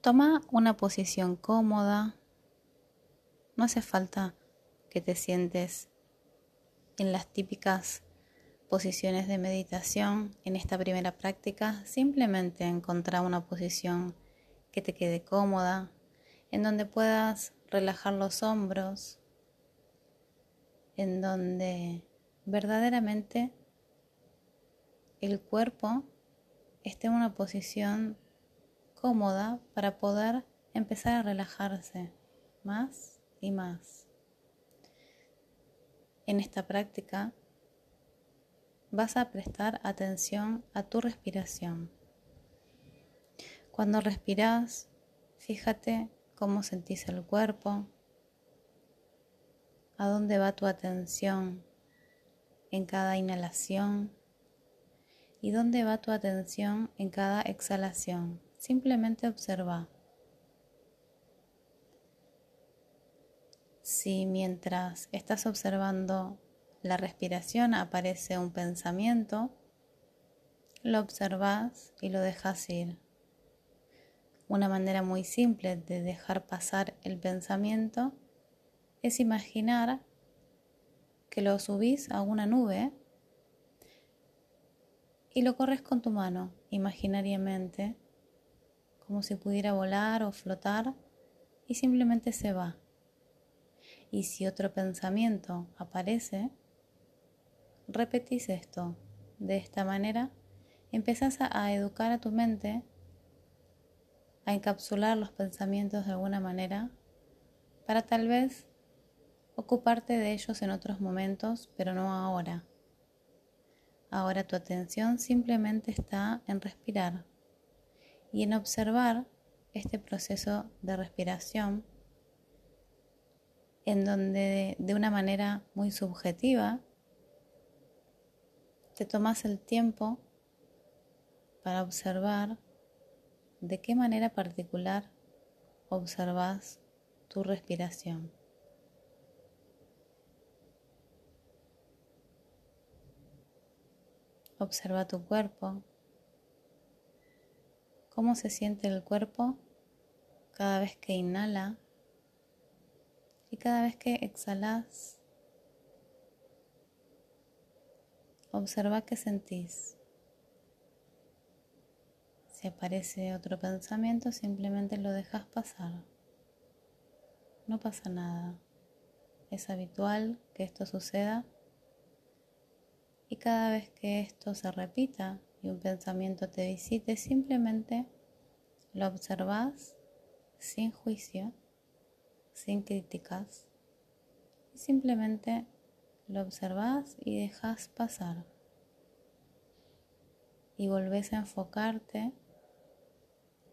Toma una posición cómoda. No hace falta que te sientes en las típicas posiciones de meditación en esta primera práctica. Simplemente encontrar una posición que te quede cómoda, en donde puedas relajar los hombros, en donde verdaderamente el cuerpo esté en una posición cómoda para poder empezar a relajarse más y más. En esta práctica vas a prestar atención a tu respiración. Cuando respiras, fíjate cómo sentís el cuerpo, a dónde va tu atención en cada inhalación y dónde va tu atención en cada exhalación. Simplemente observa. Si mientras estás observando la respiración aparece un pensamiento, lo observas y lo dejas ir. Una manera muy simple de dejar pasar el pensamiento es imaginar que lo subís a una nube y lo corres con tu mano imaginariamente, como si pudiera volar o flotar y simplemente se va. Y si otro pensamiento aparece, repetís esto. De esta manera, empezás a educar a tu mente a encapsular los pensamientos de alguna manera para tal vez ocuparte de ellos en otros momentos, pero no ahora. Ahora tu atención simplemente está en respirar y en observar este proceso de respiración en donde de una manera muy subjetiva te tomas el tiempo para observar de qué manera particular observas tu respiración. Observa tu cuerpo, cómo se siente el cuerpo cada vez que inhala y cada vez que exhalas. Observa qué sentís. Si aparece otro pensamiento, simplemente lo dejas pasar. No pasa nada. Es habitual que esto suceda. Y cada vez que esto se repita y un pensamiento te visite, simplemente lo observas sin juicio, sin críticas. Y simplemente lo observas y dejas pasar. Y volvés a enfocarte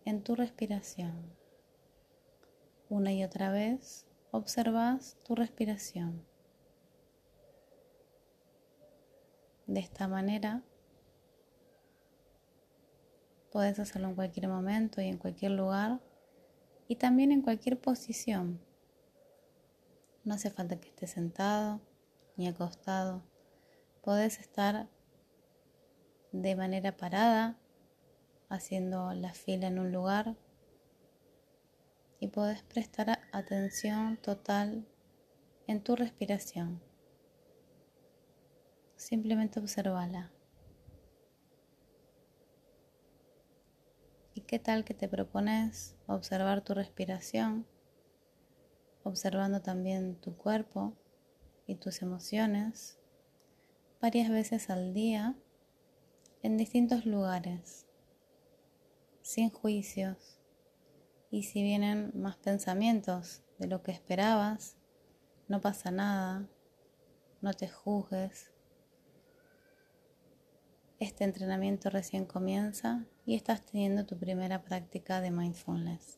en tu respiración. Una y otra vez observas tu respiración. De esta manera puedes hacerlo en cualquier momento y en cualquier lugar y también en cualquier posición. No hace falta que estés sentado ni acostado. Puedes estar de manera parada haciendo la fila en un lugar y puedes prestar atención total en tu respiración. Simplemente observala. ¿Y qué tal que te propones observar tu respiración, observando también tu cuerpo y tus emociones varias veces al día en distintos lugares? sin juicios. Y si vienen más pensamientos de lo que esperabas, no pasa nada, no te juzgues. Este entrenamiento recién comienza y estás teniendo tu primera práctica de mindfulness.